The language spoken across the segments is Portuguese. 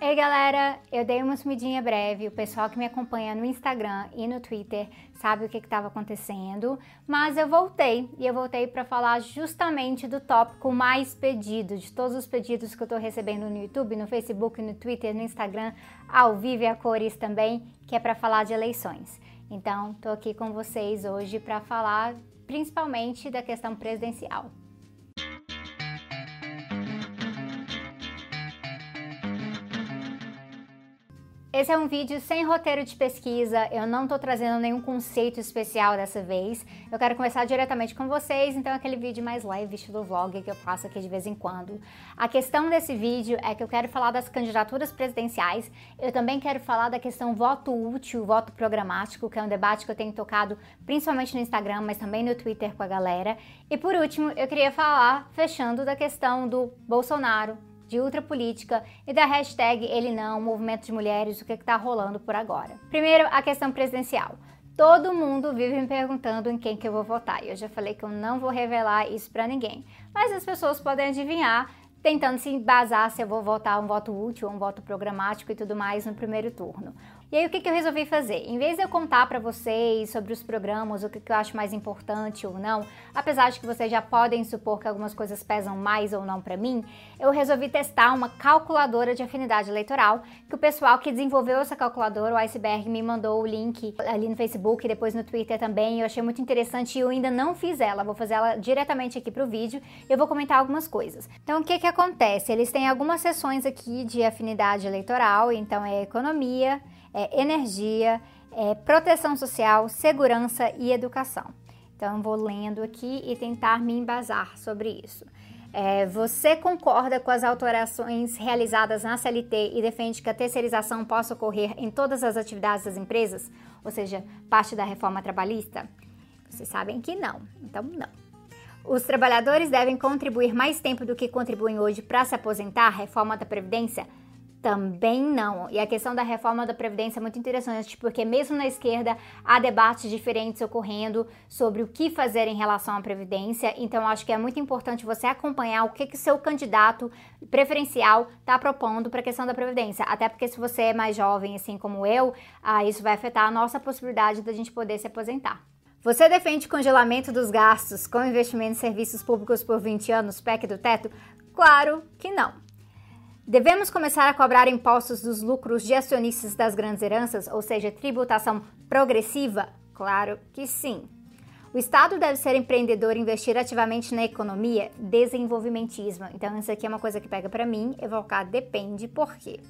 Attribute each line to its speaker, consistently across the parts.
Speaker 1: Ei galera, eu dei uma sumidinha breve, o pessoal que me acompanha no Instagram e no Twitter sabe o que estava acontecendo, mas eu voltei e eu voltei para falar justamente do tópico mais pedido, de todos os pedidos que eu estou recebendo no YouTube, no Facebook, no Twitter, no Instagram, ao vivo e a cores também, que é para falar de eleições. Então, estou aqui com vocês hoje para falar principalmente da questão presidencial. Esse é um vídeo sem roteiro de pesquisa, eu não estou trazendo nenhum conceito especial dessa vez. Eu quero conversar diretamente com vocês, então é aquele vídeo mais leve, estilo vlog, que eu faço aqui de vez em quando. A questão desse vídeo é que eu quero falar das candidaturas presidenciais, eu também quero falar da questão voto útil, voto programático, que é um debate que eu tenho tocado principalmente no Instagram, mas também no Twitter com a galera. E por último, eu queria falar, fechando, da questão do Bolsonaro de ultrapolítica e da hashtag Ele Não, Movimento de Mulheres, o que está rolando por agora. Primeiro, a questão presidencial. Todo mundo vive me perguntando em quem que eu vou votar. E eu já falei que eu não vou revelar isso para ninguém. Mas as pessoas podem adivinhar, tentando se embasar se eu vou votar um voto útil, um voto programático e tudo mais no primeiro turno. E aí o que, que eu resolvi fazer? Em vez de eu contar para vocês sobre os programas, o que, que eu acho mais importante ou não, apesar de que vocês já podem supor que algumas coisas pesam mais ou não para mim, eu resolvi testar uma calculadora de afinidade eleitoral, que o pessoal que desenvolveu essa calculadora, o Iceberg, me mandou o link ali no Facebook e depois no Twitter também. Eu achei muito interessante e eu ainda não fiz ela, vou fazer ela diretamente aqui pro vídeo. Eu vou comentar algumas coisas. Então, o que que acontece? Eles têm algumas sessões aqui de afinidade eleitoral, então é economia, é energia, é proteção social, segurança e educação. Então, vou lendo aqui e tentar me embasar sobre isso. É, você concorda com as alterações realizadas na CLT e defende que a terceirização possa ocorrer em todas as atividades das empresas, ou seja, parte da reforma trabalhista? Vocês sabem que não, então não. Os trabalhadores devem contribuir mais tempo do que contribuem hoje para se aposentar, reforma da Previdência? Também não. E a questão da reforma da Previdência é muito interessante, porque mesmo na esquerda há debates diferentes ocorrendo sobre o que fazer em relação à Previdência. Então, acho que é muito importante você acompanhar o que, que seu candidato preferencial está propondo para a questão da Previdência. Até porque se você é mais jovem, assim como eu, ah, isso vai afetar a nossa possibilidade da gente poder se aposentar. Você defende congelamento dos gastos com investimento em serviços públicos por 20 anos, PEC do teto? Claro que não. Devemos começar a cobrar impostos dos lucros de acionistas das grandes heranças, ou seja, tributação progressiva? Claro que sim. O Estado deve ser empreendedor e investir ativamente na economia, desenvolvimentismo. Então, isso aqui é uma coisa que pega para mim, evocar depende, por quê?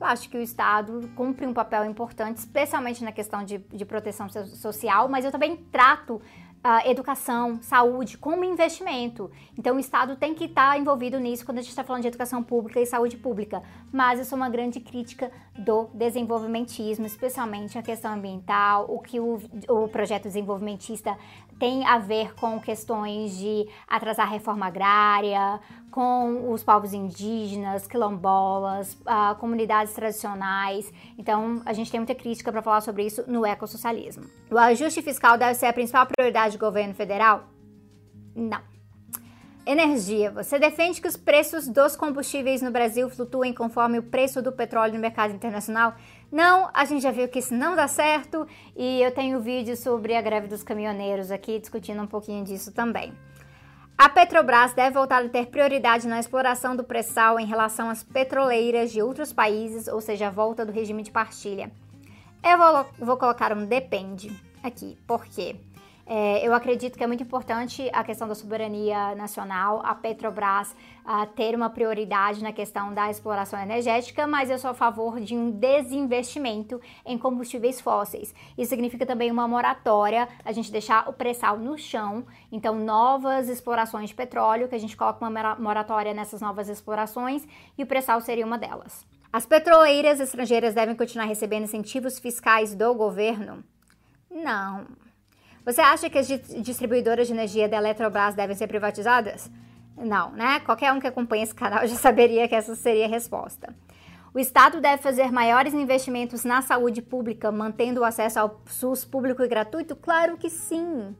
Speaker 1: Eu acho que o Estado cumpre um papel importante, especialmente na questão de, de proteção social, mas eu também trato uh, educação, saúde como investimento. Então o Estado tem que estar tá envolvido nisso quando a gente está falando de educação pública e saúde pública. Mas eu sou uma grande crítica do desenvolvimentismo, especialmente a questão ambiental, o que o, o projeto desenvolvimentista tem a ver com questões de atrasar a reforma agrária, com os povos indígenas, quilombolas, uh, comunidades tradicionais. Então, a gente tem muita crítica para falar sobre isso no ecossocialismo. O ajuste fiscal deve ser a principal prioridade do governo federal? Não. Energia. Você defende que os preços dos combustíveis no Brasil flutuem conforme o preço do petróleo no mercado internacional? Não, a gente já viu que isso não dá certo e eu tenho vídeo sobre a greve dos caminhoneiros aqui discutindo um pouquinho disso também. A Petrobras deve voltar a ter prioridade na exploração do pré-sal em relação às petroleiras de outros países, ou seja, a volta do regime de partilha. Eu vou, vou colocar um depende aqui, por quê? É, eu acredito que é muito importante a questão da soberania nacional, a Petrobras a ter uma prioridade na questão da exploração energética, mas eu sou a favor de um desinvestimento em combustíveis fósseis. Isso significa também uma moratória, a gente deixar o pré-sal no chão, então novas explorações de petróleo, que a gente coloca uma moratória nessas novas explorações e o pré-sal seria uma delas. As petroleiras estrangeiras devem continuar recebendo incentivos fiscais do governo? Não. Você acha que as distribuidoras de energia da Eletrobras devem ser privatizadas? Não, né? Qualquer um que acompanha esse canal já saberia que essa seria a resposta. O Estado deve fazer maiores investimentos na saúde pública, mantendo o acesso ao SUS público e gratuito? Claro que sim.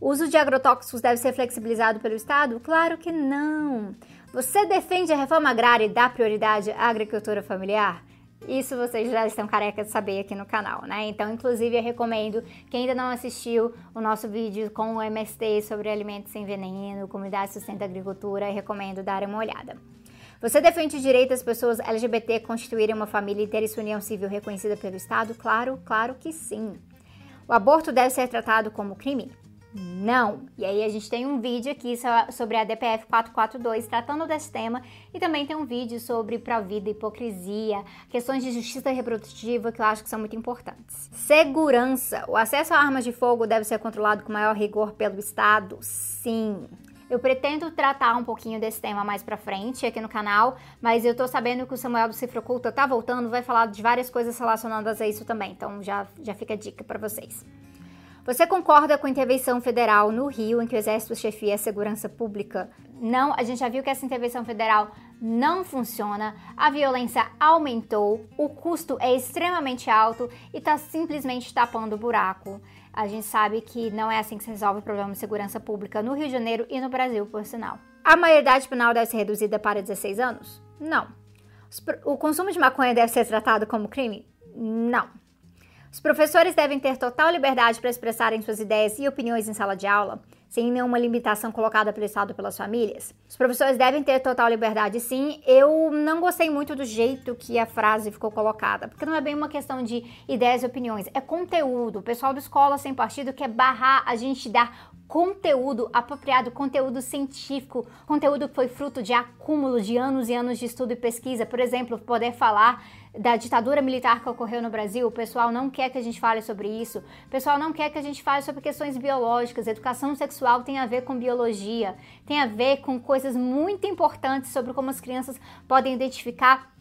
Speaker 1: O uso de agrotóxicos deve ser flexibilizado pelo Estado? Claro que não. Você defende a reforma agrária e dá prioridade à agricultura familiar? Isso vocês já estão careca de saber aqui no canal, né? Então, inclusive, eu recomendo quem ainda não assistiu o nosso vídeo com o MST sobre alimentos sem veneno, comunidade sustenta agricultura, recomendo dar uma olhada. Você defende o direito das pessoas LGBT constituírem uma família e terem sua união civil reconhecida pelo Estado? Claro, claro que sim. O aborto deve ser tratado como crime? Não. E aí a gente tem um vídeo aqui sobre a DPF 442 tratando desse tema e também tem um vídeo sobre pró-vida, hipocrisia, questões de justiça reprodutiva que eu acho que são muito importantes. Segurança. O acesso a armas de fogo deve ser controlado com maior rigor pelo Estado? Sim. Eu pretendo tratar um pouquinho desse tema mais pra frente aqui no canal, mas eu tô sabendo que o Samuel do Cifra Oculta tá voltando, vai falar de várias coisas relacionadas a isso também, então já, já fica a dica para vocês. Você concorda com a intervenção federal no Rio, em que o Exército chefia a segurança pública? Não, a gente já viu que essa intervenção federal não funciona, a violência aumentou, o custo é extremamente alto e está simplesmente tapando o buraco. A gente sabe que não é assim que se resolve o problema de segurança pública no Rio de Janeiro e no Brasil, por sinal. A maioridade penal deve ser reduzida para 16 anos? Não. O consumo de maconha deve ser tratado como crime? Não. Os professores devem ter total liberdade para expressarem suas ideias e opiniões em sala de aula, sem nenhuma limitação colocada pelo Estado pelas famílias. Os professores devem ter total liberdade, sim. Eu não gostei muito do jeito que a frase ficou colocada, porque não é bem uma questão de ideias e opiniões, é conteúdo. O pessoal da escola sem partido quer barrar a gente dar conteúdo apropriado, conteúdo científico, conteúdo que foi fruto de acúmulo de anos e anos de estudo e pesquisa. Por exemplo, poder falar da ditadura militar que ocorreu no Brasil, o pessoal não quer que a gente fale sobre isso. O pessoal não quer que a gente fale sobre questões biológicas. Educação sexual tem a ver com biologia, tem a ver com coisas muito importantes sobre como as crianças podem identificar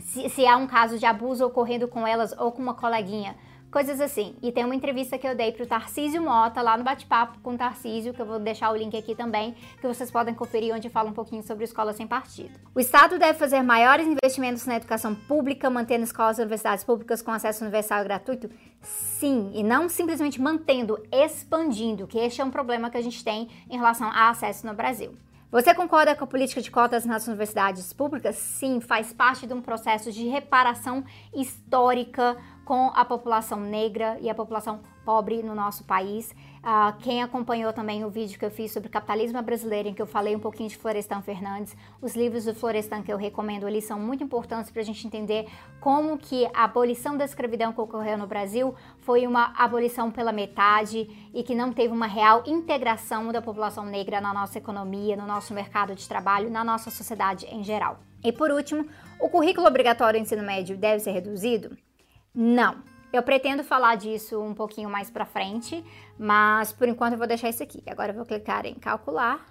Speaker 1: se, se há um caso de abuso ocorrendo com elas ou com uma coleguinha coisas assim. E tem uma entrevista que eu dei pro Tarcísio Mota, lá no Bate-Papo com o Tarcísio, que eu vou deixar o link aqui também, que vocês podem conferir, onde fala um pouquinho sobre escola sem partido. O Estado deve fazer maiores investimentos na educação pública, mantendo escolas e universidades públicas com acesso universal e gratuito? Sim, e não simplesmente mantendo, expandindo, que este é um problema que a gente tem em relação a acesso no Brasil. Você concorda com a política de cotas nas universidades públicas? Sim, faz parte de um processo de reparação histórica com a população negra e a população pobre no nosso país. Uh, quem acompanhou também o vídeo que eu fiz sobre capitalismo brasileiro, em que eu falei um pouquinho de Florestan Fernandes, os livros do Florestan que eu recomendo ali são muito importantes para a gente entender como que a abolição da escravidão que ocorreu no Brasil foi uma abolição pela metade e que não teve uma real integração da população negra na nossa economia, no nosso mercado de trabalho, na nossa sociedade em geral. E por último, o currículo obrigatório do ensino médio deve ser reduzido? Não. Eu pretendo falar disso um pouquinho mais pra frente, mas por enquanto eu vou deixar isso aqui. Agora eu vou clicar em calcular.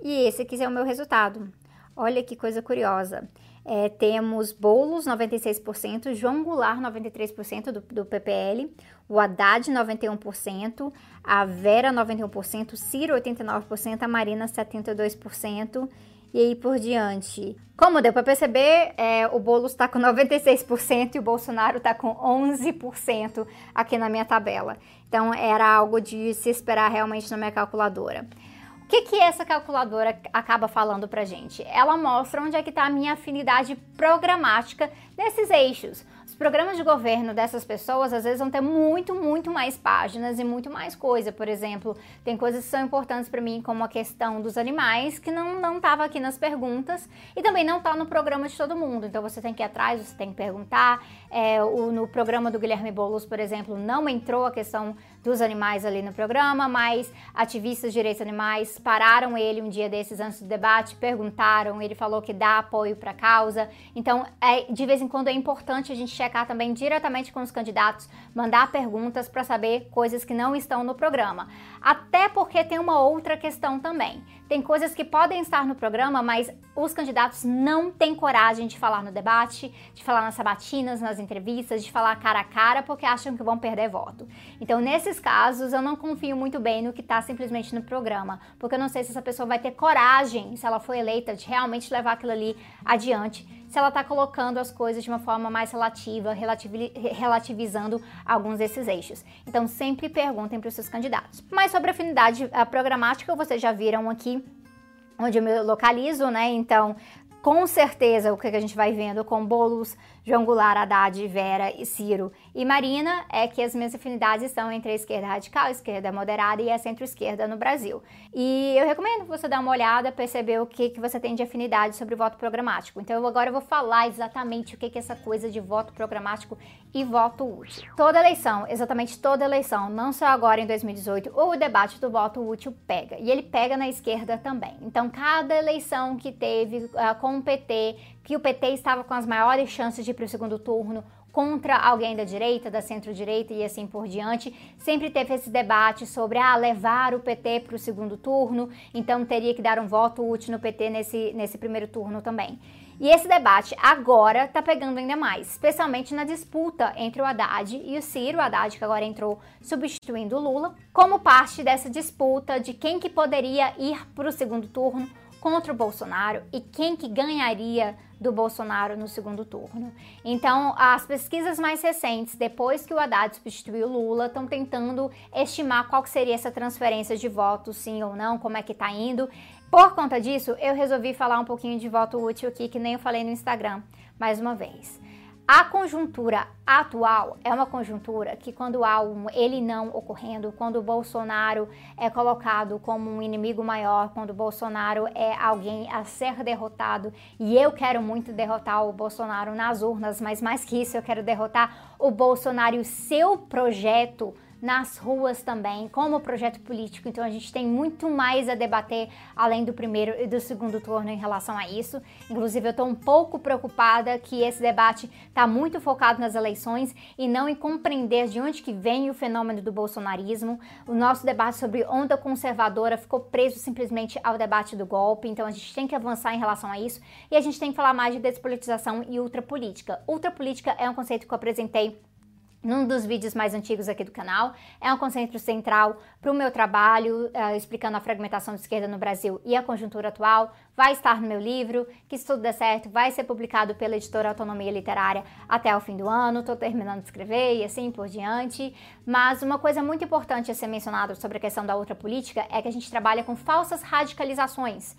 Speaker 1: E esse aqui é o meu resultado. Olha que coisa curiosa. É, temos Boulos 96%, João Goulart 93% do, do PPL, o Haddad 91%, a Vera 91%, Ciro 89%, a Marina 72% e aí por diante. Como deu para perceber, é, o Boulos está com 96% e o Bolsonaro está com 11% aqui na minha tabela. Então era algo de se esperar realmente na minha calculadora. O que, que essa calculadora acaba falando pra gente? Ela mostra onde é que está a minha afinidade programática nesses eixos programas de governo dessas pessoas às vezes vão ter muito, muito mais páginas e muito mais coisa. Por exemplo, tem coisas que são importantes para mim, como a questão dos animais, que não não estava aqui nas perguntas e também não está no programa de todo mundo. Então você tem que ir atrás, você tem que perguntar. É, o, no programa do Guilherme Boulos, por exemplo, não entrou a questão dos animais ali no programa, mas ativistas de direitos animais pararam ele um dia desses antes do debate, perguntaram, ele falou que dá apoio para a causa. Então, é, de vez em quando é importante a gente checar também diretamente com os candidatos, mandar perguntas para saber coisas que não estão no programa. Até porque tem uma outra questão também. Tem coisas que podem estar no programa, mas os candidatos não têm coragem de falar no debate, de falar nas sabatinas, nas entrevistas, de falar cara a cara, porque acham que vão perder voto. Então, nesses casos, eu não confio muito bem no que está simplesmente no programa, porque eu não sei se essa pessoa vai ter coragem, se ela for eleita, de realmente levar aquilo ali adiante, se ela está colocando as coisas de uma forma mais relativa, relativizando alguns desses eixos. Então, sempre perguntem para os seus candidatos. Mas sobre afinidade programática, vocês já viram aqui onde eu me localizo, né? Então, com certeza, o que a gente vai vendo com bolos João Goulart, Haddad, Vera e Ciro e Marina é que as minhas afinidades estão entre a esquerda radical, a esquerda moderada e a centro-esquerda no Brasil. E eu recomendo você dar uma olhada, perceber o que, que você tem de afinidade sobre voto programático. Então agora eu vou falar exatamente o que, que é essa coisa de voto programático e voto útil. Toda eleição, exatamente toda eleição, não só agora em 2018, o debate do voto útil pega. E ele pega na esquerda também. Então cada eleição que teve uh, com o PT, que o PT estava com as maiores chances de ir para o segundo turno contra alguém da direita, da centro-direita e assim por diante. Sempre teve esse debate sobre ah, levar o PT para o segundo turno, então teria que dar um voto útil no PT nesse, nesse primeiro turno também. E esse debate agora está pegando ainda mais, especialmente na disputa entre o Haddad e o Ciro, o Haddad que agora entrou substituindo o Lula, como parte dessa disputa de quem que poderia ir para o segundo turno contra o Bolsonaro e quem que ganharia do Bolsonaro no segundo turno. Então, as pesquisas mais recentes, depois que o Haddad substituiu Lula, estão tentando estimar qual seria essa transferência de votos, sim ou não, como é que tá indo. Por conta disso, eu resolvi falar um pouquinho de voto útil aqui, que nem eu falei no Instagram, mais uma vez. A conjuntura atual é uma conjuntura que quando há um ele não ocorrendo, quando o Bolsonaro é colocado como um inimigo maior, quando o Bolsonaro é alguém a ser derrotado, e eu quero muito derrotar o Bolsonaro nas urnas, mas mais que isso, eu quero derrotar o Bolsonaro e o seu projeto nas ruas também, como projeto político. Então a gente tem muito mais a debater além do primeiro e do segundo turno em relação a isso. Inclusive eu estou um pouco preocupada que esse debate está muito focado nas eleições e não em compreender de onde que vem o fenômeno do bolsonarismo. O nosso debate sobre onda conservadora ficou preso simplesmente ao debate do golpe. Então a gente tem que avançar em relação a isso e a gente tem que falar mais de despolitização e ultrapolítica. Ultrapolítica é um conceito que eu apresentei num dos vídeos mais antigos aqui do canal. É um conceito central para o meu trabalho, uh, explicando a fragmentação de esquerda no Brasil e a conjuntura atual. Vai estar no meu livro, que se tudo der certo, vai ser publicado pela editora Autonomia Literária até o fim do ano. Estou terminando de escrever e assim por diante. Mas uma coisa muito importante a ser mencionada sobre a questão da outra política é que a gente trabalha com falsas radicalizações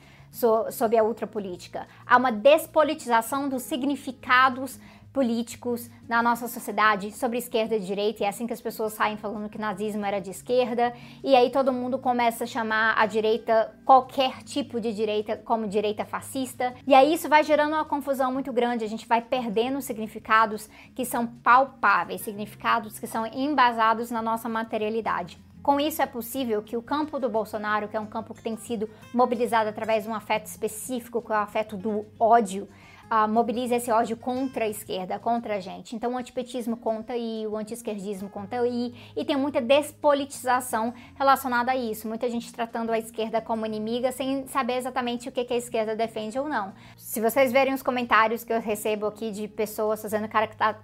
Speaker 1: sobre a ultrapolítica. Há uma despolitização dos significados políticos na nossa sociedade sobre esquerda e direita, e é assim que as pessoas saem falando que nazismo era de esquerda, e aí todo mundo começa a chamar a direita, qualquer tipo de direita, como direita fascista, e aí isso vai gerando uma confusão muito grande, a gente vai perdendo significados que são palpáveis, significados que são embasados na nossa materialidade. Com isso, é possível que o campo do Bolsonaro, que é um campo que tem sido mobilizado através de um afeto específico, que é o afeto do ódio, mobiliza esse ódio contra a esquerda, contra a gente. Então o antipetismo conta e o antiesquerdismo conta e, e tem muita despolitização relacionada a isso. Muita gente tratando a esquerda como inimiga sem saber exatamente o que, que a esquerda defende ou não. Se vocês verem os comentários que eu recebo aqui de pessoas fazendo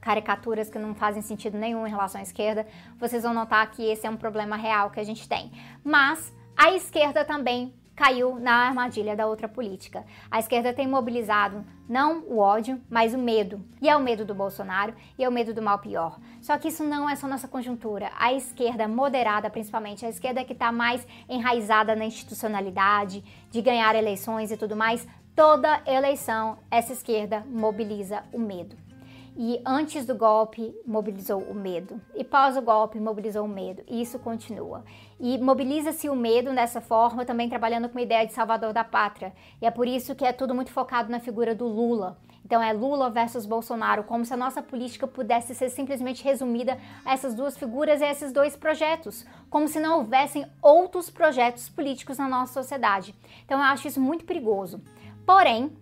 Speaker 1: caricaturas que não fazem sentido nenhum em relação à esquerda, vocês vão notar que esse é um problema real que a gente tem. Mas a esquerda também caiu na armadilha da outra política. A esquerda tem mobilizado não o ódio, mas o medo. E é o medo do Bolsonaro e é o medo do mal pior. Só que isso não é só nossa conjuntura. A esquerda moderada, principalmente, a esquerda que está mais enraizada na institucionalidade, de ganhar eleições e tudo mais, toda eleição essa esquerda mobiliza o medo. E antes do golpe, mobilizou o medo. E pós o golpe, mobilizou o medo. E isso continua. E mobiliza-se o medo dessa forma, também trabalhando com a ideia de salvador da pátria. E é por isso que é tudo muito focado na figura do Lula. Então é Lula versus Bolsonaro, como se a nossa política pudesse ser simplesmente resumida a essas duas figuras e a esses dois projetos, como se não houvessem outros projetos políticos na nossa sociedade. Então eu acho isso muito perigoso. Porém,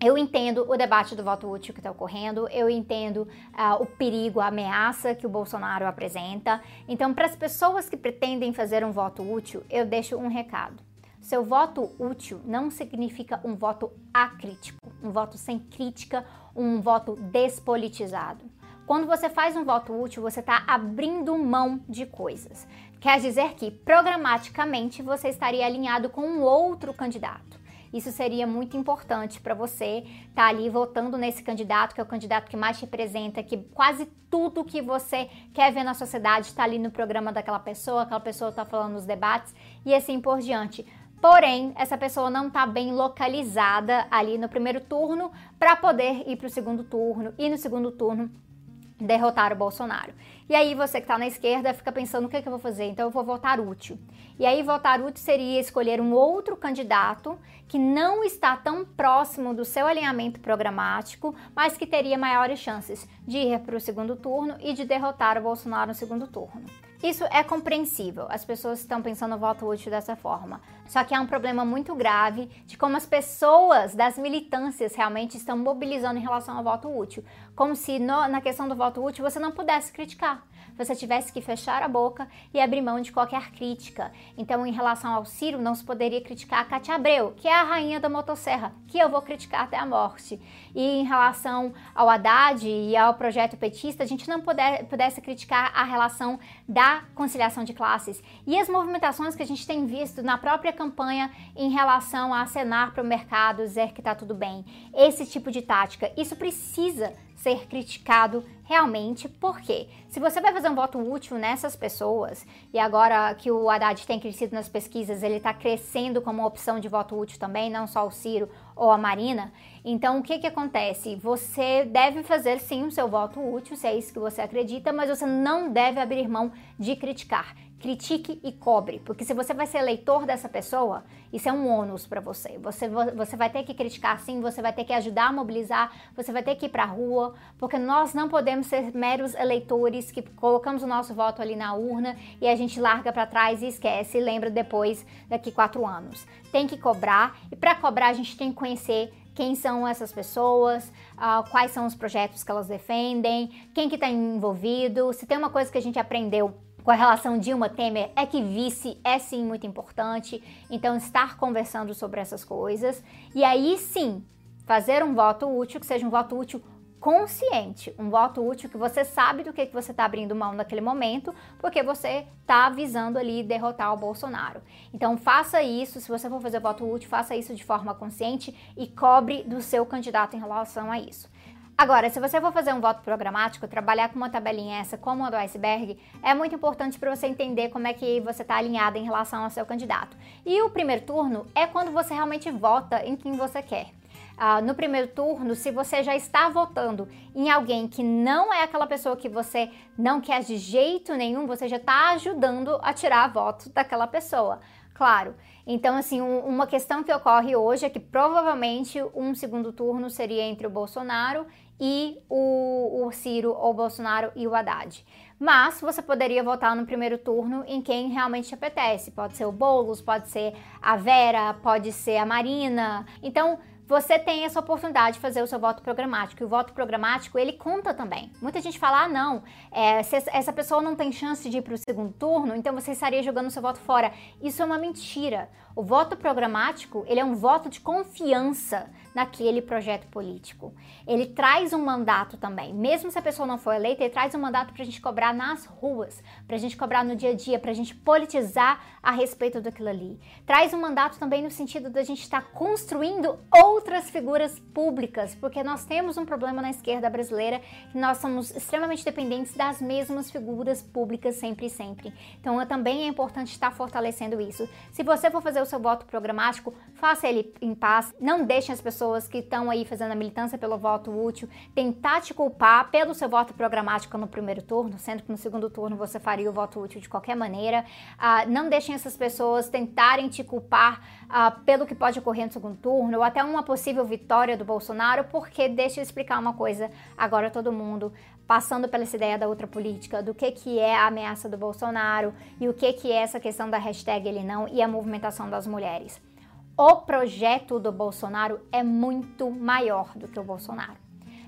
Speaker 1: eu entendo o debate do voto útil que está ocorrendo, eu entendo uh, o perigo, a ameaça que o Bolsonaro apresenta. Então, para as pessoas que pretendem fazer um voto útil, eu deixo um recado. Seu voto útil não significa um voto acrítico, um voto sem crítica, um voto despolitizado. Quando você faz um voto útil, você está abrindo mão de coisas. Quer dizer que, programaticamente, você estaria alinhado com um outro candidato. Isso seria muito importante para você estar tá ali votando nesse candidato, que é o candidato que mais te representa, que quase tudo que você quer ver na sociedade está ali no programa daquela pessoa, aquela pessoa está falando nos debates e assim por diante. Porém, essa pessoa não está bem localizada ali no primeiro turno para poder ir para o segundo turno e no segundo turno derrotar o Bolsonaro. E aí você que está na esquerda fica pensando o que, é que eu vou fazer, então eu vou votar útil. E aí votar útil seria escolher um outro candidato que não está tão próximo do seu alinhamento programático, mas que teria maiores chances de ir para o segundo turno e de derrotar o Bolsonaro no segundo turno. Isso é compreensível, as pessoas estão pensando no voto útil dessa forma. Só que há um problema muito grave de como as pessoas das militâncias realmente estão mobilizando em relação ao voto útil. Como se no, na questão do voto útil você não pudesse criticar você tivesse que fechar a boca e abrir mão de qualquer crítica. Então, em relação ao Ciro, não se poderia criticar a Cátia Abreu, que é a rainha da motosserra, que eu vou criticar até a morte. E em relação ao Haddad e ao projeto petista, a gente não puder, pudesse criticar a relação da conciliação de classes e as movimentações que a gente tem visto na própria campanha em relação a acenar para o mercado, dizer que está tudo bem. Esse tipo de tática, isso precisa ser criticado realmente, porque se você vai fazer um voto útil nessas pessoas, e agora que o Haddad tem crescido nas pesquisas, ele está crescendo como opção de voto útil também, não só o Ciro ou a Marina, então o que que acontece? Você deve fazer sim o seu voto útil, se é isso que você acredita, mas você não deve abrir mão de criticar critique e cobre, porque se você vai ser eleitor dessa pessoa, isso é um ônus para você. você. Você vai ter que criticar sim, você vai ter que ajudar a mobilizar, você vai ter que ir para a rua, porque nós não podemos ser meros eleitores que colocamos o nosso voto ali na urna e a gente larga para trás e esquece e lembra depois daqui quatro anos. Tem que cobrar e para cobrar a gente tem que conhecer quem são essas pessoas, uh, quais são os projetos que elas defendem, quem que está envolvido. Se tem uma coisa que a gente aprendeu com a relação Dilma-Temer é que vice é sim muito importante, então estar conversando sobre essas coisas e aí sim fazer um voto útil que seja um voto útil consciente, um voto útil que você sabe do que, que você está abrindo mão naquele momento, porque você está visando ali derrotar o Bolsonaro. Então faça isso, se você for fazer voto útil, faça isso de forma consciente e cobre do seu candidato em relação a isso. Agora, se você for fazer um voto programático, trabalhar com uma tabelinha essa como a do iceberg, é muito importante para você entender como é que você está alinhado em relação ao seu candidato. E o primeiro turno é quando você realmente vota em quem você quer. Uh, no primeiro turno, se você já está votando em alguém que não é aquela pessoa que você não quer de jeito nenhum, você já está ajudando a tirar voto daquela pessoa. Claro. Então, assim, um, uma questão que ocorre hoje é que provavelmente um segundo turno seria entre o Bolsonaro e o, o Ciro ou Bolsonaro e o Haddad. Mas você poderia votar no primeiro turno em quem realmente te apetece. Pode ser o Boulos, pode ser a Vera, pode ser a Marina. Então, você tem essa oportunidade de fazer o seu voto programático. E o voto programático, ele conta também. Muita gente fala, ah, não, é, essa pessoa não tem chance de ir para o segundo turno, então você estaria jogando o seu voto fora. Isso é uma mentira. O voto programático, ele é um voto de confiança naquele projeto político. Ele traz um mandato também. Mesmo se a pessoa não for eleita, ele traz um mandato para a gente cobrar nas ruas, para a gente cobrar no dia a dia, para a gente politizar a respeito daquilo ali. Traz um mandato também no sentido da gente estar tá construindo outras figuras públicas, porque nós temos um problema na esquerda brasileira que nós somos extremamente dependentes das mesmas figuras públicas sempre e sempre. Então também é importante estar fortalecendo isso. Se você for fazer o seu voto programático, faça ele em paz, não deixe as pessoas pessoas que estão aí fazendo a militância pelo voto útil tentar te culpar pelo seu voto programático no primeiro turno, sendo que no segundo turno você faria o voto útil de qualquer maneira. Uh, não deixem essas pessoas tentarem te culpar uh, pelo que pode ocorrer no segundo turno ou até uma possível vitória do Bolsonaro, porque deixa eu explicar uma coisa agora todo mundo passando pela essa ideia da outra política, do que, que é a ameaça do Bolsonaro e o que, que é essa questão da hashtag ele não e a movimentação das mulheres o projeto do Bolsonaro é muito maior do que o Bolsonaro.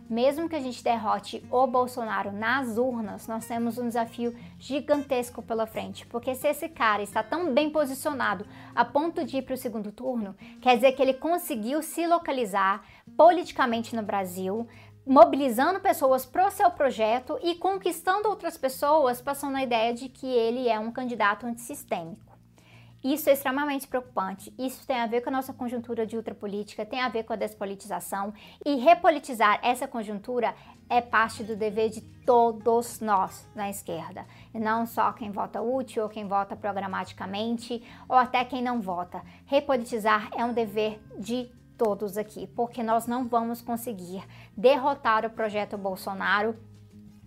Speaker 1: Mesmo que a gente derrote o Bolsonaro nas urnas, nós temos um desafio gigantesco pela frente, porque se esse cara está tão bem posicionado a ponto de ir para o segundo turno, quer dizer que ele conseguiu se localizar politicamente no Brasil, mobilizando pessoas para o seu projeto e conquistando outras pessoas, passando a ideia de que ele é um candidato antissistêmico. Isso é extremamente preocupante. Isso tem a ver com a nossa conjuntura de ultrapolítica, tem a ver com a despolitização. E repolitizar essa conjuntura é parte do dever de todos nós na esquerda. E não só quem vota útil ou quem vota programaticamente ou até quem não vota. Repolitizar é um dever de todos aqui, porque nós não vamos conseguir derrotar o projeto Bolsonaro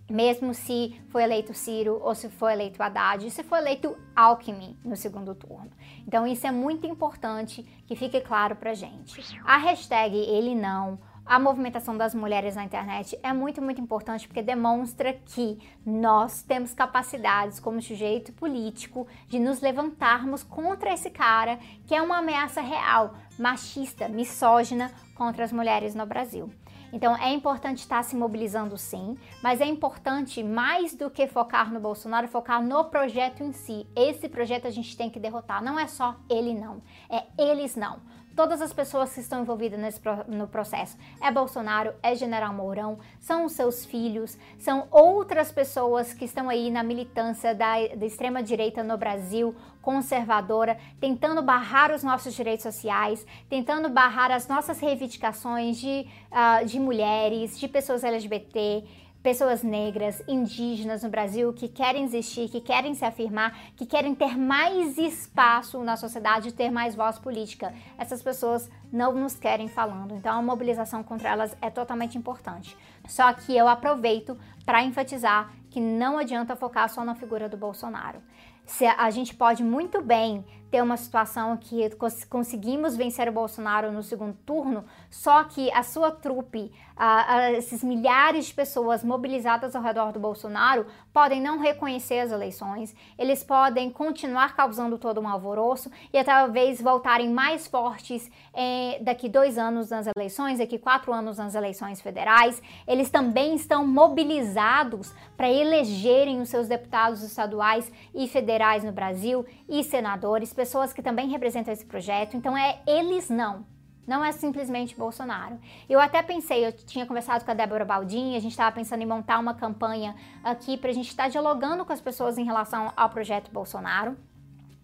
Speaker 1: mesmo se foi eleito Ciro ou se foi eleito Haddad, se foi eleito Alckmin no segundo turno. Então isso é muito importante que fique claro pra gente. A hashtag ele não, a movimentação das mulheres na internet é muito, muito importante porque demonstra que nós temos capacidades como sujeito político de nos levantarmos contra esse cara que é uma ameaça real, machista, misógina contra as mulheres no Brasil. Então é importante estar se mobilizando sim, mas é importante mais do que focar no Bolsonaro, focar no projeto em si. Esse projeto a gente tem que derrotar. Não é só ele não, é eles não todas as pessoas que estão envolvidas nesse, no processo. É Bolsonaro, é General Mourão, são os seus filhos, são outras pessoas que estão aí na militância da, da extrema-direita no Brasil, conservadora, tentando barrar os nossos direitos sociais, tentando barrar as nossas reivindicações de, uh, de mulheres, de pessoas LGBT pessoas negras, indígenas no Brasil que querem existir, que querem se afirmar, que querem ter mais espaço na sociedade, ter mais voz política. Essas pessoas não nos querem falando, então a mobilização contra elas é totalmente importante. Só que eu aproveito para enfatizar que não adianta focar só na figura do Bolsonaro. Se a gente pode muito bem ter uma situação que conseguimos vencer o Bolsonaro no segundo turno, só que a sua trupe, esses milhares de pessoas mobilizadas ao redor do Bolsonaro, podem não reconhecer as eleições, eles podem continuar causando todo um alvoroço e talvez voltarem mais fortes eh, daqui dois anos nas eleições, daqui quatro anos nas eleições federais. Eles também estão mobilizados para elegerem os seus deputados estaduais e federais no Brasil e senadores pessoas que também representam esse projeto, então é eles não. Não é simplesmente Bolsonaro. Eu até pensei, eu tinha conversado com a Débora Baldini, a gente estava pensando em montar uma campanha aqui para a gente estar tá dialogando com as pessoas em relação ao projeto Bolsonaro.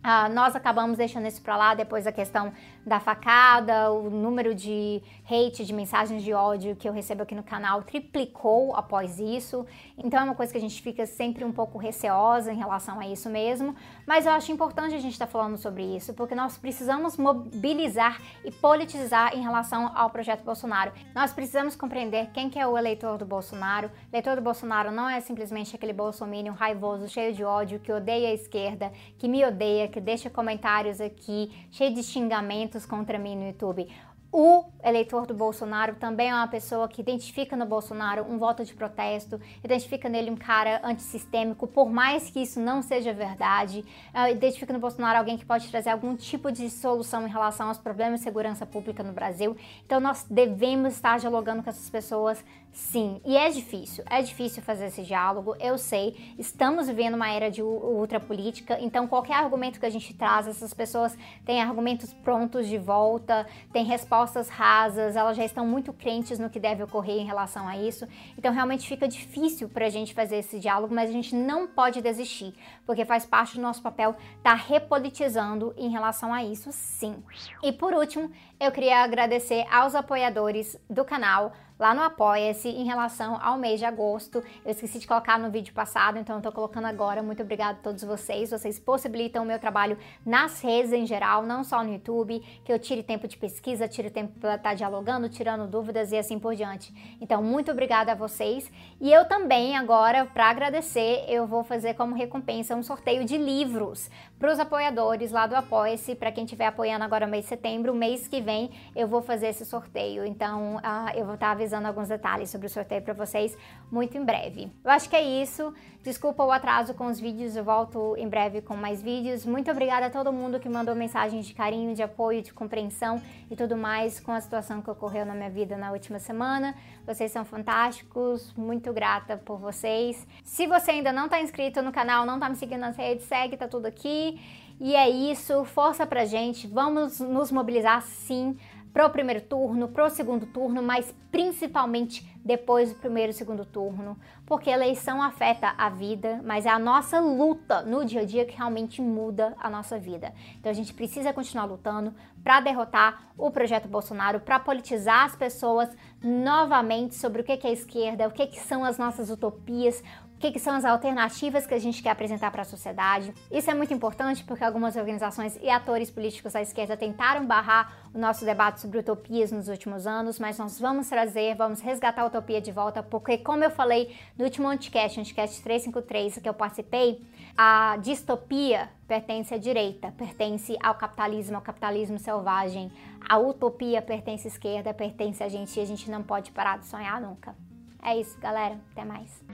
Speaker 1: Uh, nós acabamos deixando isso para lá depois da questão da facada, o número de hate, de mensagens de ódio que eu recebo aqui no canal triplicou após isso. Então é uma coisa que a gente fica sempre um pouco receosa em relação a isso mesmo. Mas eu acho importante a gente estar tá falando sobre isso, porque nós precisamos mobilizar e politizar em relação ao projeto Bolsonaro. Nós precisamos compreender quem que é o eleitor do Bolsonaro. O eleitor do Bolsonaro não é simplesmente aquele bolsominion raivoso, cheio de ódio, que odeia a esquerda, que me odeia, que deixa comentários aqui cheio de xingamentos contra mim no YouTube. O eleitor do Bolsonaro também é uma pessoa que identifica no Bolsonaro um voto de protesto, identifica nele um cara antissistêmico, por mais que isso não seja verdade, uh, identifica no Bolsonaro alguém que pode trazer algum tipo de solução em relação aos problemas de segurança pública no Brasil. Então nós devemos estar dialogando com essas pessoas, sim. E é difícil, é difícil fazer esse diálogo, eu sei. Estamos vivendo uma era de ultrapolítica, então qualquer argumento que a gente traz, essas pessoas têm argumentos prontos de volta, têm respostas respostas rasas, elas já estão muito crentes no que deve ocorrer em relação a isso. Então realmente fica difícil para a gente fazer esse diálogo, mas a gente não pode desistir, porque faz parte do nosso papel estar tá repolitizando em relação a isso, sim. E por último, eu queria agradecer aos apoiadores do canal lá no Apoia-se em relação ao mês de agosto. Eu esqueci de colocar no vídeo passado, então eu tô colocando agora. Muito obrigada a todos vocês. Vocês possibilitam o meu trabalho nas redes em geral, não só no YouTube, que eu tire tempo de pesquisa, tire tempo para estar tá dialogando, tirando dúvidas e assim por diante. Então, muito obrigada a vocês. E eu também agora, para agradecer, eu vou fazer como recompensa um sorteio de livros para os apoiadores lá do Apoia-se, para quem estiver apoiando agora mês de setembro, mês que vem eu vou fazer esse sorteio. Então, uh, eu vou estar tá avisando alguns detalhes sobre o sorteio para vocês muito em breve. Eu acho que é isso. Desculpa o atraso com os vídeos, eu volto em breve com mais vídeos. Muito obrigada a todo mundo que mandou mensagens de carinho, de apoio, de compreensão e tudo mais com a situação que ocorreu na minha vida na última semana. Vocês são fantásticos, muito grata por vocês. Se você ainda não está inscrito no canal, não está me seguindo nas redes, segue, tá tudo aqui. E é isso, força pra gente, vamos nos mobilizar sim pro primeiro turno, pro segundo turno, mas principalmente depois do primeiro e segundo turno, porque a eleição afeta a vida, mas é a nossa luta no dia a dia que realmente muda a nossa vida. Então a gente precisa continuar lutando para derrotar o projeto Bolsonaro, para politizar as pessoas novamente sobre o que é esquerda, o que são as nossas utopias, o que, que, são as alternativas que a gente quer apresentar para a sociedade. Isso é muito importante porque algumas organizações e atores políticos da esquerda tentaram barrar o nosso debate sobre utopias nos últimos anos, mas nós vamos trazer, vamos resgatar a utopia de volta, porque, como eu falei no último Anticast, Anticast 353, que eu participei, a distopia pertence à direita, pertence ao capitalismo, ao capitalismo selvagem. A utopia pertence à esquerda, pertence a gente e a gente não pode parar de sonhar nunca. É isso, galera. Até mais.